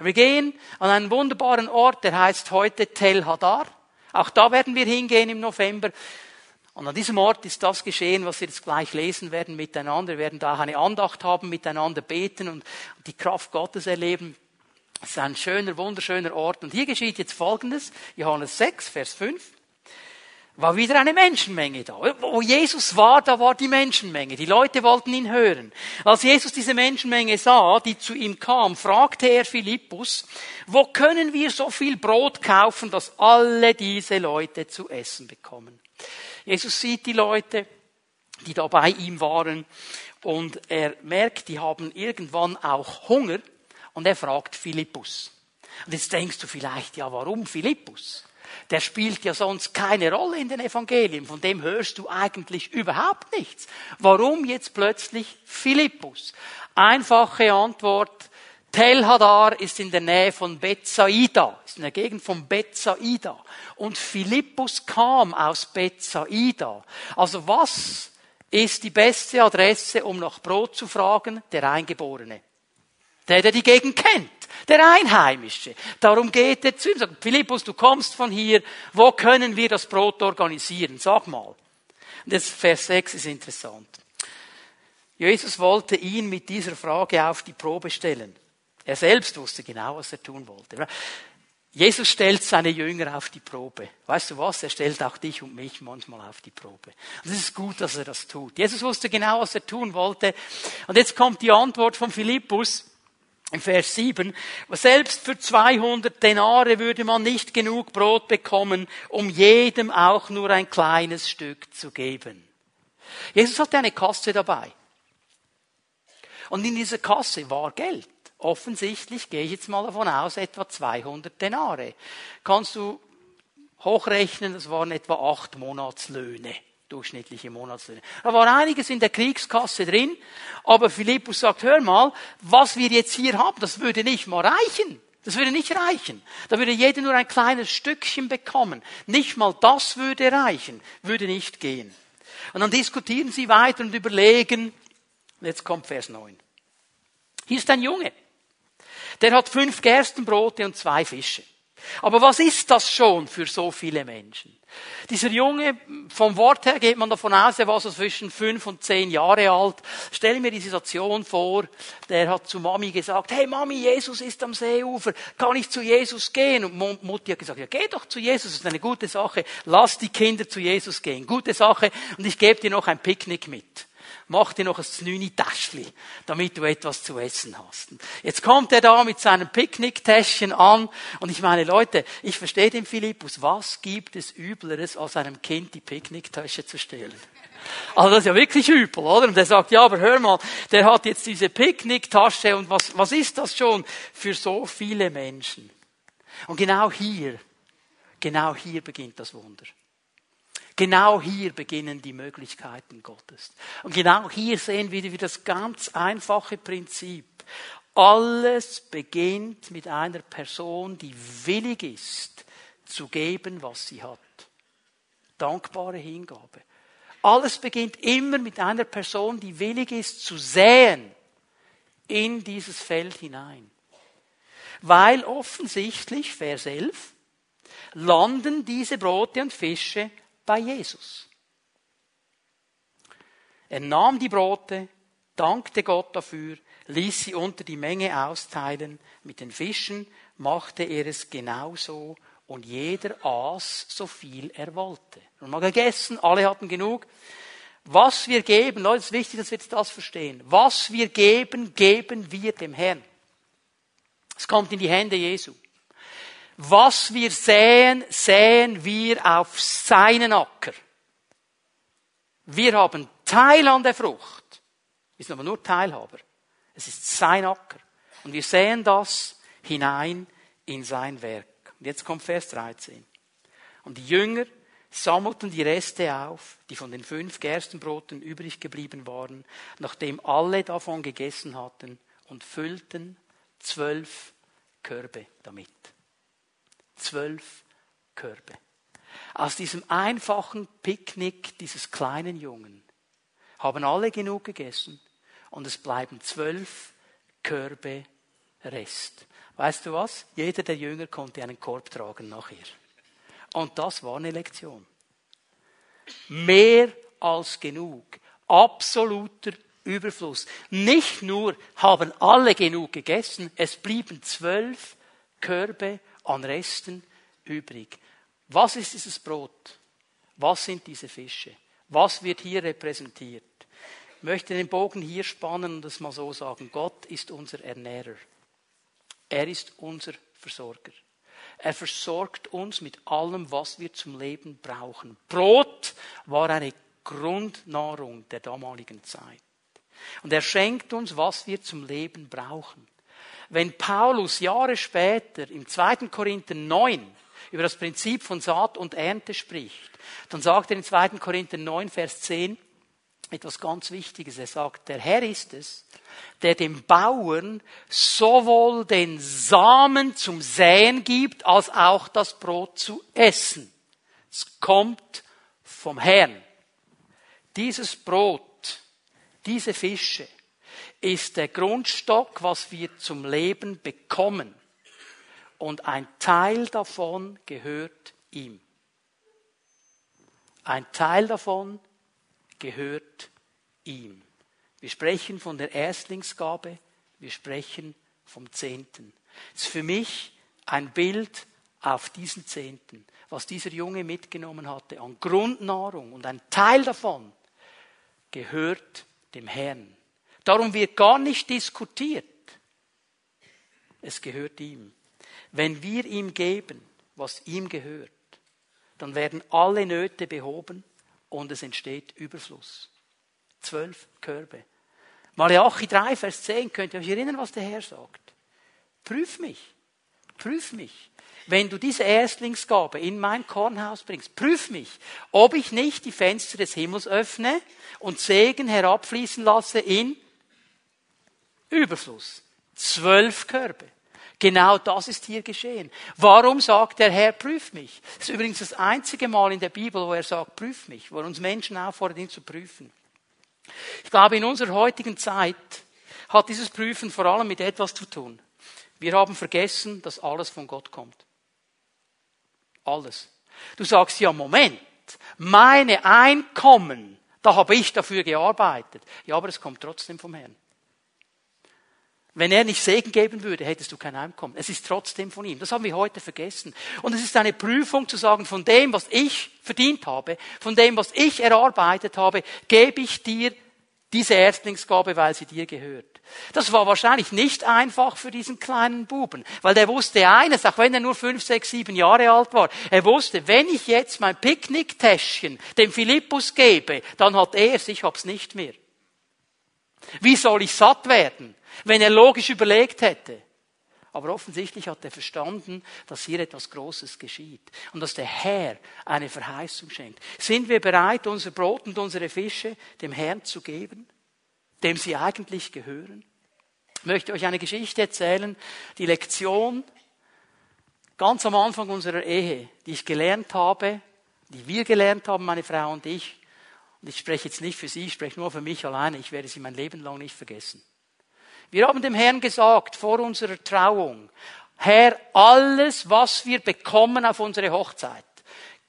Wir gehen an einen wunderbaren Ort, der heißt heute Tel Hadar. Auch da werden wir hingehen im November. Und an diesem Ort ist das geschehen, was wir jetzt gleich lesen werden miteinander. Wir werden da eine Andacht haben, miteinander beten und die Kraft Gottes erleben. Es ist ein schöner, wunderschöner Ort. Und hier geschieht jetzt Folgendes. Johannes 6, Vers 5 war wieder eine Menschenmenge da. Wo Jesus war, da war die Menschenmenge. Die Leute wollten ihn hören. Als Jesus diese Menschenmenge sah, die zu ihm kam, fragte er Philippus, wo können wir so viel Brot kaufen, dass alle diese Leute zu essen bekommen? Jesus sieht die Leute, die da bei ihm waren, und er merkt, die haben irgendwann auch Hunger, und er fragt Philippus. Und jetzt denkst du vielleicht, ja, warum Philippus? Der spielt ja sonst keine Rolle in den Evangelien. Von dem hörst du eigentlich überhaupt nichts. Warum jetzt plötzlich Philippus? Einfache Antwort. Tel Hadar ist in der Nähe von Bethsaida, ist in der Gegend von Bethsaida. Und Philippus kam aus Bethsaida. Also was ist die beste Adresse, um nach Brot zu fragen? Der Eingeborene. Der, der die Gegend kennt. Der Einheimische. Darum geht er zu ihm, sagt, Philippus, du kommst von hier, wo können wir das Brot organisieren? Sag mal. Und das Vers 6 ist interessant. Jesus wollte ihn mit dieser Frage auf die Probe stellen. Er selbst wusste genau, was er tun wollte. Jesus stellt seine Jünger auf die Probe. Weißt du was? Er stellt auch dich und mich manchmal auf die Probe. Und es ist gut, dass er das tut. Jesus wusste genau, was er tun wollte. Und jetzt kommt die Antwort von Philippus im Vers 7. Selbst für 200 Denare würde man nicht genug Brot bekommen, um jedem auch nur ein kleines Stück zu geben. Jesus hatte eine Kasse dabei. Und in dieser Kasse war Geld. Offensichtlich gehe ich jetzt mal davon aus, etwa 200 Denare. Kannst du hochrechnen, das waren etwa acht Monatslöhne durchschnittliche Monatslöhne. Da war einiges in der Kriegskasse drin, aber Philippus sagt, hör mal, was wir jetzt hier haben, das würde nicht mal reichen. Das würde nicht reichen. Da würde jeder nur ein kleines Stückchen bekommen. Nicht mal das würde reichen, würde nicht gehen. Und dann diskutieren sie weiter und überlegen, jetzt kommt Vers 9. Hier ist ein Junge. Der hat fünf Gerstenbrote und zwei Fische. Aber was ist das schon für so viele Menschen? Dieser Junge, vom Wort her geht man davon aus, er war so zwischen fünf und zehn Jahre alt. Stell mir die Situation vor, der hat zu Mami gesagt, hey Mami, Jesus ist am Seeufer, kann ich zu Jesus gehen? Und Mutti hat gesagt, ja geh doch zu Jesus, das ist eine gute Sache, lass die Kinder zu Jesus gehen, gute Sache, und ich gebe dir noch ein Picknick mit mach dir noch ein Znüni-Täschli, damit du etwas zu essen hast. Jetzt kommt er da mit seinem Picknicktäschchen an und ich meine, Leute, ich verstehe den Philippus, was gibt es Übleres, als einem Kind die Picknicktasche zu stehlen? Also das ist ja wirklich übel, oder? Und er sagt, ja, aber hör mal, der hat jetzt diese Picknicktasche und was, was ist das schon für so viele Menschen? Und genau hier, genau hier beginnt das Wunder. Genau hier beginnen die Möglichkeiten Gottes. Und genau hier sehen wir wieder das ganz einfache Prinzip. Alles beginnt mit einer Person, die willig ist, zu geben, was sie hat. Dankbare Hingabe. Alles beginnt immer mit einer Person, die willig ist, zu säen in dieses Feld hinein. Weil offensichtlich, Vers 11, landen diese Brote und Fische bei Jesus. Er nahm die Brote, dankte Gott dafür, ließ sie unter die Menge austeilen. Mit den Fischen machte er es genauso und jeder aß so viel er wollte. Und mal gegessen, alle hatten genug. Was wir geben, Leute, es ist wichtig, dass wir das verstehen. Was wir geben, geben wir dem Herrn. Es kommt in die Hände Jesu. Was wir säen, säen wir auf seinen Acker. Wir haben Teil an der Frucht. Wir sind aber nur Teilhaber. Es ist sein Acker. Und wir säen das hinein in sein Werk. Und jetzt kommt Vers 13. Und die Jünger sammelten die Reste auf, die von den fünf Gerstenbroten übrig geblieben waren, nachdem alle davon gegessen hatten, und füllten zwölf Körbe damit zwölf Körbe. Aus diesem einfachen Picknick dieses kleinen Jungen haben alle genug gegessen und es bleiben zwölf Körbe Rest. Weißt du was? Jeder der Jünger konnte einen Korb tragen nachher. Und das war eine Lektion. Mehr als genug. Absoluter Überfluss. Nicht nur haben alle genug gegessen, es blieben zwölf Körbe an Resten übrig. Was ist dieses Brot? Was sind diese Fische? Was wird hier repräsentiert? Ich möchte den Bogen hier spannen und das mal so sagen. Gott ist unser Ernährer. Er ist unser Versorger. Er versorgt uns mit allem, was wir zum Leben brauchen. Brot war eine Grundnahrung der damaligen Zeit. Und er schenkt uns, was wir zum Leben brauchen. Wenn Paulus Jahre später im 2. Korinther 9 über das Prinzip von Saat und Ernte spricht, dann sagt er in 2. Korinther 9, Vers 10 etwas ganz Wichtiges. Er sagt, der Herr ist es, der dem Bauern sowohl den Samen zum Säen gibt, als auch das Brot zu essen. Es kommt vom Herrn. Dieses Brot, diese Fische, ist der Grundstock, was wir zum Leben bekommen. Und ein Teil davon gehört ihm. Ein Teil davon gehört ihm. Wir sprechen von der Erstlingsgabe, wir sprechen vom Zehnten. Das ist für mich ein Bild auf diesen Zehnten, was dieser Junge mitgenommen hatte an Grundnahrung und ein Teil davon gehört dem Herrn. Darum wird gar nicht diskutiert. Es gehört ihm. Wenn wir ihm geben, was ihm gehört, dann werden alle Nöte behoben und es entsteht Überfluss. Zwölf Körbe. Malachi 3, Vers 10, könnt ihr euch erinnern, was der Herr sagt? Prüf mich. Prüf mich. Wenn du diese Erstlingsgabe in mein Kornhaus bringst, prüf mich, ob ich nicht die Fenster des Himmels öffne und Segen herabfließen lasse in Überfluss. Zwölf Körbe. Genau das ist hier geschehen. Warum sagt der Herr, prüf mich? Das ist übrigens das einzige Mal in der Bibel, wo er sagt, prüf mich, wo er uns Menschen auffordert, ihn zu prüfen. Ich glaube, in unserer heutigen Zeit hat dieses Prüfen vor allem mit etwas zu tun. Wir haben vergessen, dass alles von Gott kommt. Alles. Du sagst ja, Moment, meine Einkommen, da habe ich dafür gearbeitet. Ja, aber es kommt trotzdem vom Herrn. Wenn er nicht Segen geben würde, hättest du kein Einkommen. Es ist trotzdem von ihm. Das haben wir heute vergessen. Und es ist eine Prüfung zu sagen, von dem, was ich verdient habe, von dem, was ich erarbeitet habe, gebe ich dir diese Erstlingsgabe, weil sie dir gehört. Das war wahrscheinlich nicht einfach für diesen kleinen Buben, weil der wusste eines, auch wenn er nur fünf, sechs, sieben Jahre alt war, er wusste, wenn ich jetzt mein Picknicktäschchen dem Philippus gebe, dann hat er es, ich hab's nicht mehr. Wie soll ich satt werden? Wenn er logisch überlegt hätte. Aber offensichtlich hat er verstanden, dass hier etwas Großes geschieht und dass der Herr eine Verheißung schenkt. Sind wir bereit, unser Brot und unsere Fische dem Herrn zu geben, dem sie eigentlich gehören? Ich möchte euch eine Geschichte erzählen, die Lektion ganz am Anfang unserer Ehe, die ich gelernt habe, die wir gelernt haben, meine Frau und ich. Und ich spreche jetzt nicht für sie, ich spreche nur für mich alleine. Ich werde sie mein Leben lang nicht vergessen. Wir haben dem Herrn gesagt vor unserer Trauung, Herr, alles, was wir bekommen auf unsere Hochzeit,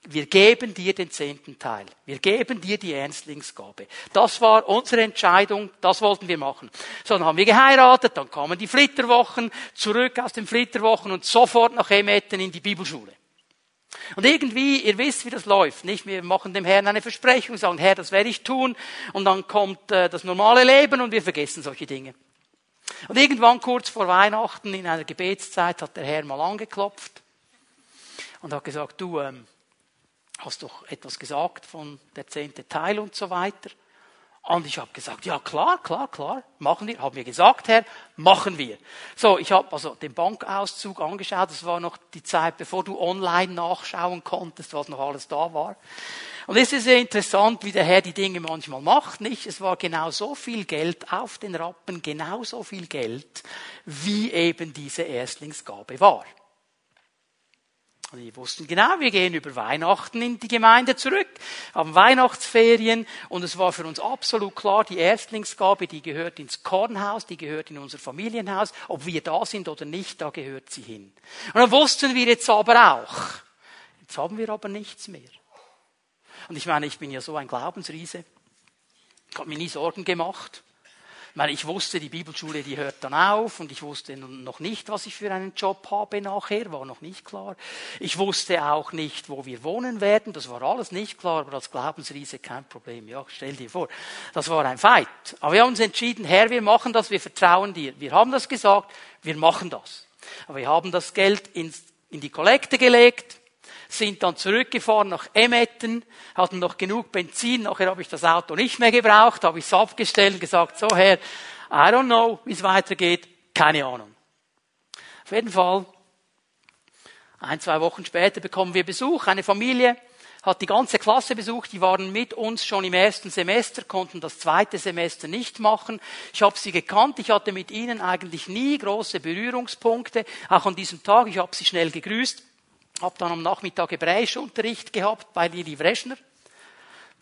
wir geben dir den zehnten Teil. Wir geben dir die Ernstlingsgabe. Das war unsere Entscheidung, das wollten wir machen. So, dann haben wir geheiratet, dann kamen die Flitterwochen, zurück aus den Flitterwochen und sofort nach Emetten in die Bibelschule. Und irgendwie, ihr wisst, wie das läuft, nicht? Wir machen dem Herrn eine Versprechung, sagen, Herr, das werde ich tun, und dann kommt äh, das normale Leben und wir vergessen solche Dinge. Und irgendwann kurz vor Weihnachten in einer Gebetszeit hat der Herr mal angeklopft und hat gesagt, du ähm, hast doch etwas gesagt von der zehnte Teil und so weiter. Und ich habe gesagt, ja klar, klar, klar, machen wir. Haben wir gesagt, Herr, machen wir. So, ich habe also den Bankauszug angeschaut. Das war noch die Zeit, bevor du online nachschauen konntest, was noch alles da war. Und es ist sehr interessant, wie der Herr die Dinge manchmal macht, nicht? Es war genau so viel Geld auf den Rappen, genau so viel Geld, wie eben diese Erstlingsgabe war. Und die wussten genau, wir gehen über Weihnachten in die Gemeinde zurück, haben Weihnachtsferien und es war für uns absolut klar, die Erstlingsgabe, die gehört ins Kornhaus, die gehört in unser Familienhaus, ob wir da sind oder nicht, da gehört sie hin. Und dann wussten wir jetzt aber auch, jetzt haben wir aber nichts mehr. Und ich meine, ich bin ja so ein Glaubensriese. Ich habe mir nie Sorgen gemacht. Ich meine, ich wusste, die Bibelschule, die hört dann auf und ich wusste noch nicht, was ich für einen Job habe nachher, war noch nicht klar. Ich wusste auch nicht, wo wir wohnen werden, das war alles nicht klar, aber als Glaubensriese kein Problem. Ja, stell dir vor, das war ein Fight. Aber wir haben uns entschieden, Herr, wir machen das, wir vertrauen dir. Wir haben das gesagt, wir machen das. Aber wir haben das Geld in die Kollekte gelegt, sind dann zurückgefahren nach Emetten, hatten noch genug Benzin, nachher habe ich das Auto nicht mehr gebraucht, habe ich es abgestellt und gesagt, so Herr, I don't know, wie es weitergeht, keine Ahnung. Auf jeden Fall, ein, zwei Wochen später bekommen wir Besuch, eine Familie, hat die ganze Klasse besucht, die waren mit uns schon im ersten Semester, konnten das zweite Semester nicht machen. Ich habe sie gekannt, ich hatte mit ihnen eigentlich nie große Berührungspunkte, auch an diesem Tag, ich habe sie schnell gegrüßt. Hab dann am Nachmittag Hebräischunterricht gehabt bei Lili Vreschner.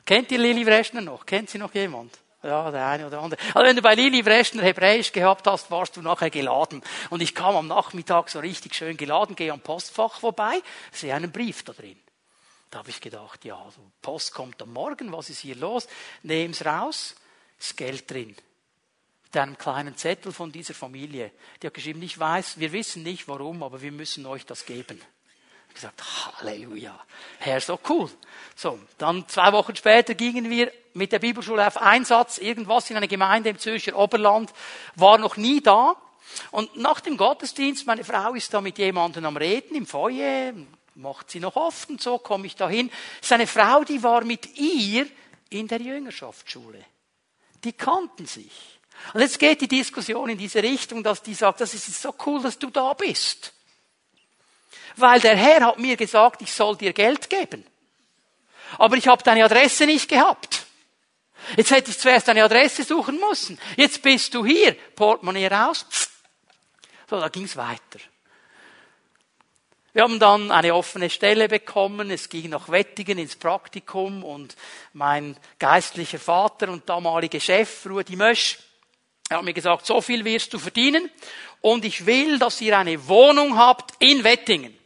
Kennt ihr Lili Vreschner noch? Kennt sie noch jemand? Ja, der eine oder andere. Also wenn du bei Lili Vreschner Hebräisch gehabt hast, warst du nachher geladen. Und ich kam am Nachmittag so richtig schön geladen, gehe am Postfach vorbei, sehe einen Brief da drin. Da habe ich gedacht, ja, also Post kommt am Morgen, was ist hier los? Nehm's raus, ist Geld drin. mit einem kleinen Zettel von dieser Familie. Die hat geschrieben, ich weiß, wir wissen nicht warum, aber wir müssen euch das geben. Ich gesagt, Halleluja, Herr, so cool. So, dann zwei Wochen später gingen wir mit der Bibelschule auf Einsatz, irgendwas in einer Gemeinde im Zürcher Oberland, war noch nie da. Und nach dem Gottesdienst, meine Frau ist da mit jemandem am Reden im Feuer, macht sie noch oft und so, komme ich da hin. Seine Frau, die war mit ihr in der Jüngerschaftsschule. Die kannten sich. Und jetzt geht die Diskussion in diese Richtung, dass die sagt, das ist so cool, dass du da bist. Weil der Herr hat mir gesagt, ich soll dir Geld geben. Aber ich habe deine Adresse nicht gehabt. Jetzt hätte ich zuerst deine Adresse suchen müssen. Jetzt bist du hier. Portemonnaie raus. So, da ging's weiter. Wir haben dann eine offene Stelle bekommen. Es ging nach Wettigen ins Praktikum und mein geistlicher Vater und damaliger Chef, Rudi Mösch, er hat mir gesagt, so viel wirst du verdienen und ich will, dass ihr eine Wohnung habt in Wettingen.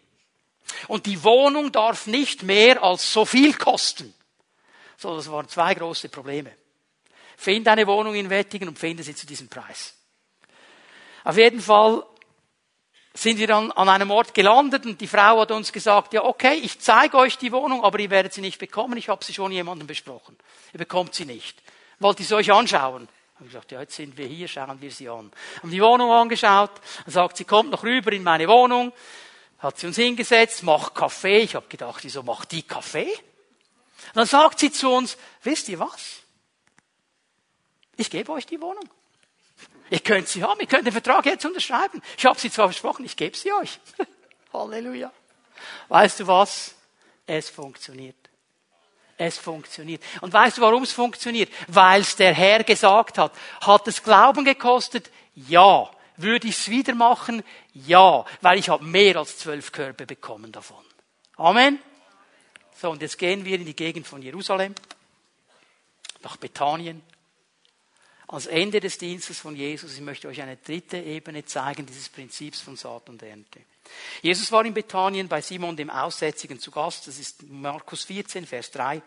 Und die Wohnung darf nicht mehr als so viel kosten. So, das waren zwei große Probleme. Find eine Wohnung in Wettingen und finde sie zu diesem Preis. Auf jeden Fall sind wir dann an einem Ort gelandet und die Frau hat uns gesagt, ja okay, ich zeige euch die Wohnung, aber ihr werdet sie nicht bekommen, ich habe sie schon jemandem besprochen. Ihr bekommt sie nicht. Wollt ihr sie euch anschauen? Habe ich gesagt, ja, jetzt sind wir hier, schauen wir sie an. Haben die Wohnung angeschaut, dann sagt sie, kommt noch rüber in meine Wohnung, hat sie uns hingesetzt, macht Kaffee. Ich habe gedacht, wieso macht die Kaffee? Und dann sagt sie zu uns, wisst ihr was? Ich gebe euch die Wohnung. Ihr könnt sie haben, ihr könnt den Vertrag jetzt unterschreiben. Ich habe sie zwar versprochen, ich gebe sie euch. Halleluja. Weißt du was? Es funktioniert. Es funktioniert. Und weißt du, warum es funktioniert? Weil es der Herr gesagt hat. Hat es Glauben gekostet? Ja. Würde ich es wieder machen? Ja. Weil ich habe mehr als zwölf Körper bekommen davon. Amen. So, und jetzt gehen wir in die Gegend von Jerusalem, nach Bethanien als Ende des Dienstes von Jesus. Ich möchte euch eine dritte Ebene zeigen dieses Prinzips von Saat und Ernte. Jesus war in Bethanien bei Simon dem Aussätzigen zu Gast. Das ist Markus 14, Vers 3.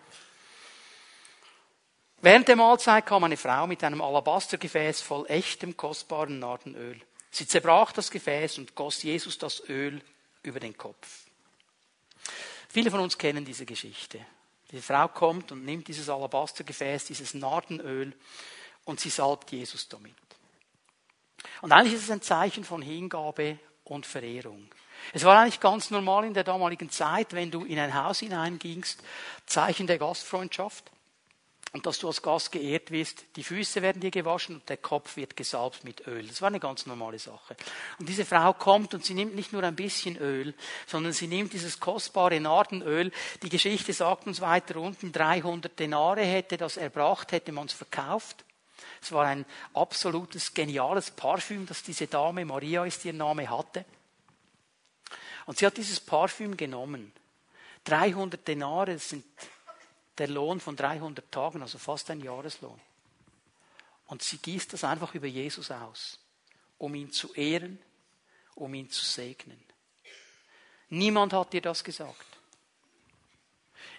Während der Mahlzeit kam eine Frau mit einem Alabastergefäß voll echtem, kostbaren Nardenöl. Sie zerbrach das Gefäß und goss Jesus das Öl über den Kopf. Viele von uns kennen diese Geschichte. Die Frau kommt und nimmt dieses Alabastergefäß, dieses Nardenöl und sie salbt Jesus damit. Und eigentlich ist es ein Zeichen von Hingabe und Verehrung. Es war eigentlich ganz normal in der damaligen Zeit, wenn du in ein Haus hineingingst, Zeichen der Gastfreundschaft und dass du als Gast geehrt wirst. Die Füße werden dir gewaschen und der Kopf wird gesalbt mit Öl. Das war eine ganz normale Sache. Und diese Frau kommt und sie nimmt nicht nur ein bisschen Öl, sondern sie nimmt dieses kostbare Nardenöl. Die Geschichte sagt uns weiter unten, 300 Denare hätte das erbracht, hätte man es verkauft. Es war ein absolutes geniales Parfüm, das diese Dame, Maria ist ihr Name, hatte. Und sie hat dieses Parfüm genommen. 300 Denare sind der Lohn von 300 Tagen, also fast ein Jahreslohn. Und sie gießt das einfach über Jesus aus, um ihn zu ehren, um ihn zu segnen. Niemand hat dir das gesagt.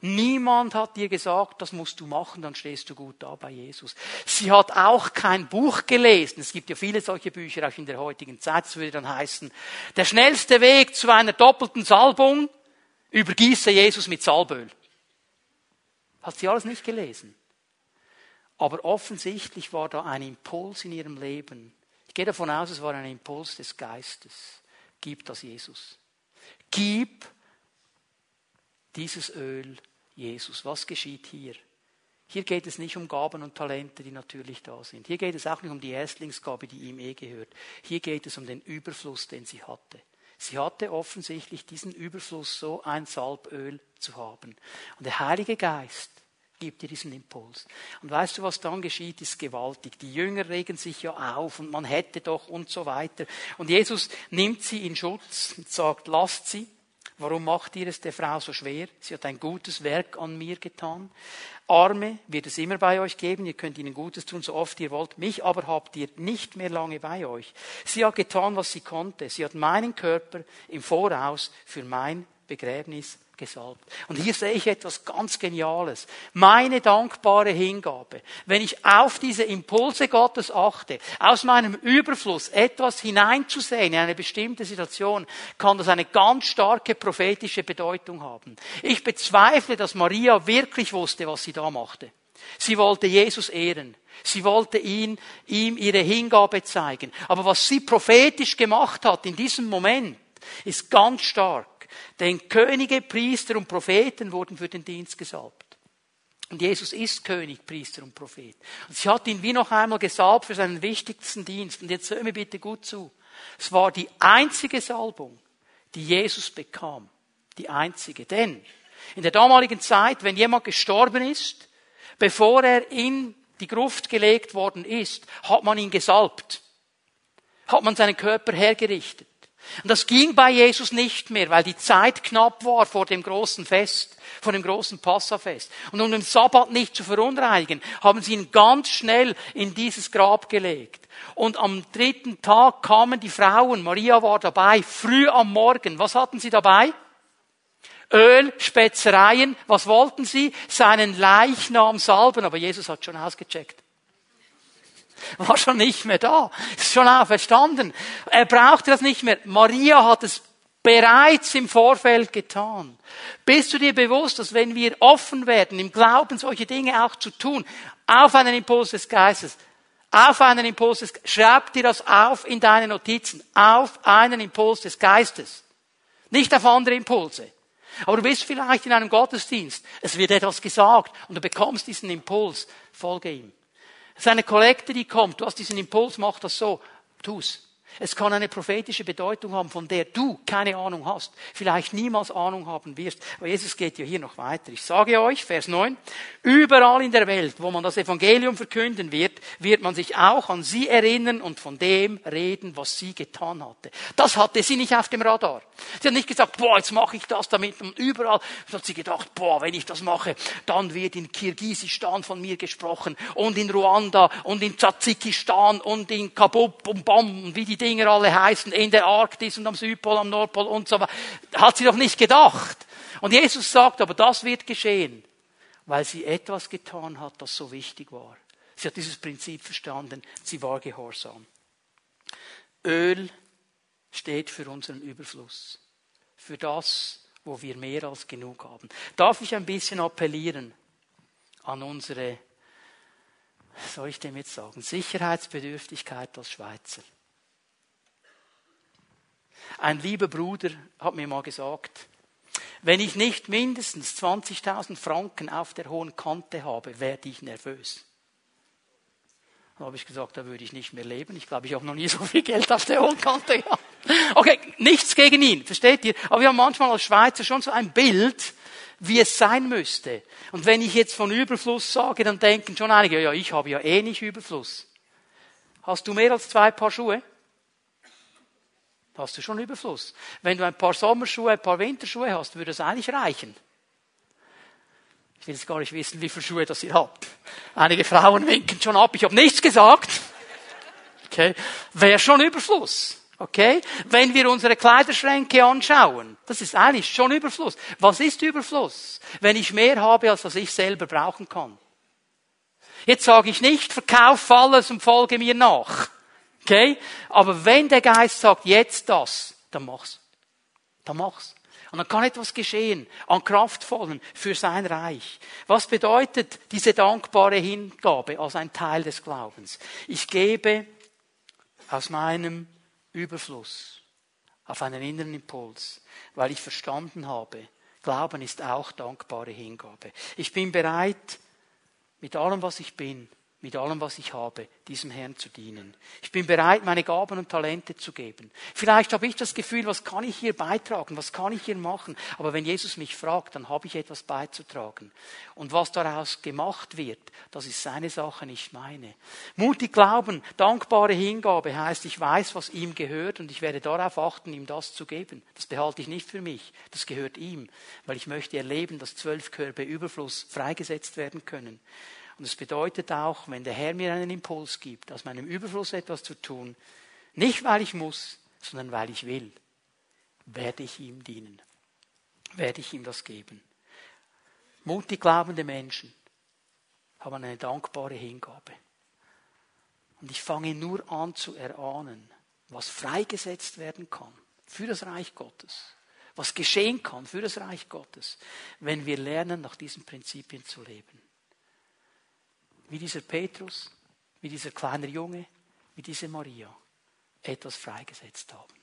Niemand hat dir gesagt, das musst du machen, dann stehst du gut da bei Jesus. Sie hat auch kein Buch gelesen. Es gibt ja viele solche Bücher auch in der heutigen Zeit. Das würde dann heißen, der schnellste Weg zu einer doppelten Salbung, übergieße Jesus mit Salböl. Hat sie alles nicht gelesen. Aber offensichtlich war da ein Impuls in ihrem Leben. Ich gehe davon aus, es war ein Impuls des Geistes. Gib das Jesus. Gib dieses Öl Jesus. Was geschieht hier? Hier geht es nicht um Gaben und Talente, die natürlich da sind. Hier geht es auch nicht um die Erstlingsgabe, die ihm eh gehört. Hier geht es um den Überfluss, den sie hatte. Sie hatte offensichtlich diesen Überfluss, so ein Salböl zu haben. Und der Heilige Geist gibt ihr diesen Impuls. Und weißt du, was dann geschieht, ist gewaltig. Die Jünger regen sich ja auf und man hätte doch und so weiter. Und Jesus nimmt sie in Schutz und sagt, lasst sie. Warum macht ihr es der Frau so schwer? Sie hat ein gutes Werk an mir getan. Arme wird es immer bei euch geben, ihr könnt ihnen Gutes tun, so oft ihr wollt. Mich aber habt ihr nicht mehr lange bei euch. Sie hat getan, was sie konnte. Sie hat meinen Körper im Voraus für mein Begräbnis gesalbt. Und hier sehe ich etwas ganz Geniales. Meine dankbare Hingabe. Wenn ich auf diese Impulse Gottes achte, aus meinem Überfluss etwas hineinzusehen in eine bestimmte Situation, kann das eine ganz starke prophetische Bedeutung haben. Ich bezweifle, dass Maria wirklich wusste, was sie da machte. Sie wollte Jesus ehren. Sie wollte ihn, ihm ihre Hingabe zeigen. Aber was sie prophetisch gemacht hat in diesem Moment, ist ganz stark. Denn Könige, Priester und Propheten wurden für den Dienst gesalbt. Und Jesus ist König, Priester und Prophet. Und sie hat ihn wie noch einmal gesalbt für seinen wichtigsten Dienst. Und jetzt hör mir bitte gut zu. Es war die einzige Salbung, die Jesus bekam. Die einzige. Denn in der damaligen Zeit, wenn jemand gestorben ist, bevor er in die Gruft gelegt worden ist, hat man ihn gesalbt. Hat man seinen Körper hergerichtet. Und das ging bei Jesus nicht mehr, weil die Zeit knapp war vor dem großen Fest, vor dem großen Passafest. Und um den Sabbat nicht zu verunreinigen, haben sie ihn ganz schnell in dieses Grab gelegt. Und am dritten Tag kamen die Frauen, Maria war dabei, früh am Morgen. Was hatten sie dabei? Öl, Spezereien. Was wollten sie? Seinen Leichnam salben. Aber Jesus hat schon ausgecheckt. War schon nicht mehr da. Ist schon auferstanden. Er brauchte das nicht mehr. Maria hat es bereits im Vorfeld getan. Bist du dir bewusst, dass wenn wir offen werden, im Glauben solche Dinge auch zu tun, auf einen Impuls des Geistes, auf einen Impuls des, schreib dir das auf in deine Notizen, auf einen Impuls des Geistes. Nicht auf andere Impulse. Aber du bist vielleicht in einem Gottesdienst, es wird etwas gesagt und du bekommst diesen Impuls, folge ihm. Es ist eine Kollekte, die kommt. Du hast diesen Impuls, mach das so. Tu's. Es kann eine prophetische Bedeutung haben, von der du keine Ahnung hast, vielleicht niemals Ahnung haben wirst. Aber Jesus geht ja hier noch weiter. Ich sage euch, Vers 9, überall in der Welt, wo man das Evangelium verkünden wird, wird man sich auch an sie erinnern und von dem reden, was sie getan hatte. Das hatte sie nicht auf dem Radar. Sie hat nicht gesagt, boah, jetzt mache ich das damit und überall. So hat sie gedacht, boah, wenn ich das mache, dann wird in Kirgisistan von mir gesprochen und in Ruanda und in Tadzikistan und in Kabub und Bam und wie die Dinger alle heißen, in der Arktis und am Südpol, am Nordpol und so weiter. Hat sie doch nicht gedacht. Und Jesus sagt, aber das wird geschehen, weil sie etwas getan hat, das so wichtig war. Sie hat dieses Prinzip verstanden, sie war gehorsam. Öl steht für unseren Überfluss, für das, wo wir mehr als genug haben. Darf ich ein bisschen appellieren an unsere, soll ich dem jetzt sagen, Sicherheitsbedürftigkeit als Schweizer? Ein lieber Bruder hat mir mal gesagt, wenn ich nicht mindestens 20.000 Franken auf der hohen Kante habe, werde ich nervös. Da habe ich gesagt, da würde ich nicht mehr leben. Ich glaube, ich habe noch nie so viel Geld auf der hohen Kante gehabt. Okay, nichts gegen ihn, versteht ihr? Aber wir haben manchmal als Schweizer schon so ein Bild, wie es sein müsste. Und wenn ich jetzt von Überfluss sage, dann denken schon einige, ja, ich habe ja eh nicht Überfluss. Hast du mehr als zwei Paar Schuhe? Hast du schon Überfluss. Wenn du ein paar Sommerschuhe, ein paar Winterschuhe hast, würde das eigentlich reichen. Ich will jetzt gar nicht wissen, wie viele Schuhe das ihr habt. Einige Frauen winken schon ab. Ich habe nichts gesagt. Okay. Wäre schon Überfluss. Okay? Wenn wir unsere Kleiderschränke anschauen, das ist eigentlich schon Überfluss. Was ist Überfluss? Wenn ich mehr habe, als was ich selber brauchen kann. Jetzt sage ich nicht, verkauf alles und folge mir nach. Okay? Aber wenn der Geist sagt, jetzt das, dann mach's. Dann mach's. Und dann kann etwas geschehen an Kraftvollen für sein Reich. Was bedeutet diese dankbare Hingabe als ein Teil des Glaubens? Ich gebe aus meinem Überfluss auf einen inneren Impuls, weil ich verstanden habe, Glauben ist auch dankbare Hingabe. Ich bin bereit, mit allem, was ich bin, mit allem, was ich habe, diesem Herrn zu dienen. Ich bin bereit, meine Gaben und Talente zu geben. Vielleicht habe ich das Gefühl, was kann ich hier beitragen, was kann ich hier machen? Aber wenn Jesus mich fragt, dann habe ich etwas beizutragen. Und was daraus gemacht wird, das ist seine Sache, nicht meine. Mutig glauben, dankbare Hingabe heißt, ich weiß, was ihm gehört und ich werde darauf achten, ihm das zu geben. Das behalte ich nicht für mich, das gehört ihm, weil ich möchte erleben, dass zwölf Körbe Überfluss freigesetzt werden können. Und es bedeutet auch, wenn der Herr mir einen Impuls gibt, aus meinem Überfluss etwas zu tun, nicht weil ich muss, sondern weil ich will, werde ich ihm dienen. werde ich ihm das geben. Mutig glaubende Menschen haben eine dankbare Hingabe. Und ich fange nur an zu erahnen, was freigesetzt werden kann für das Reich Gottes, was geschehen kann für das Reich Gottes, wenn wir lernen, nach diesen Prinzipien zu leben. Wie dieser Petrus, wie dieser kleine Junge, wie diese Maria etwas freigesetzt haben.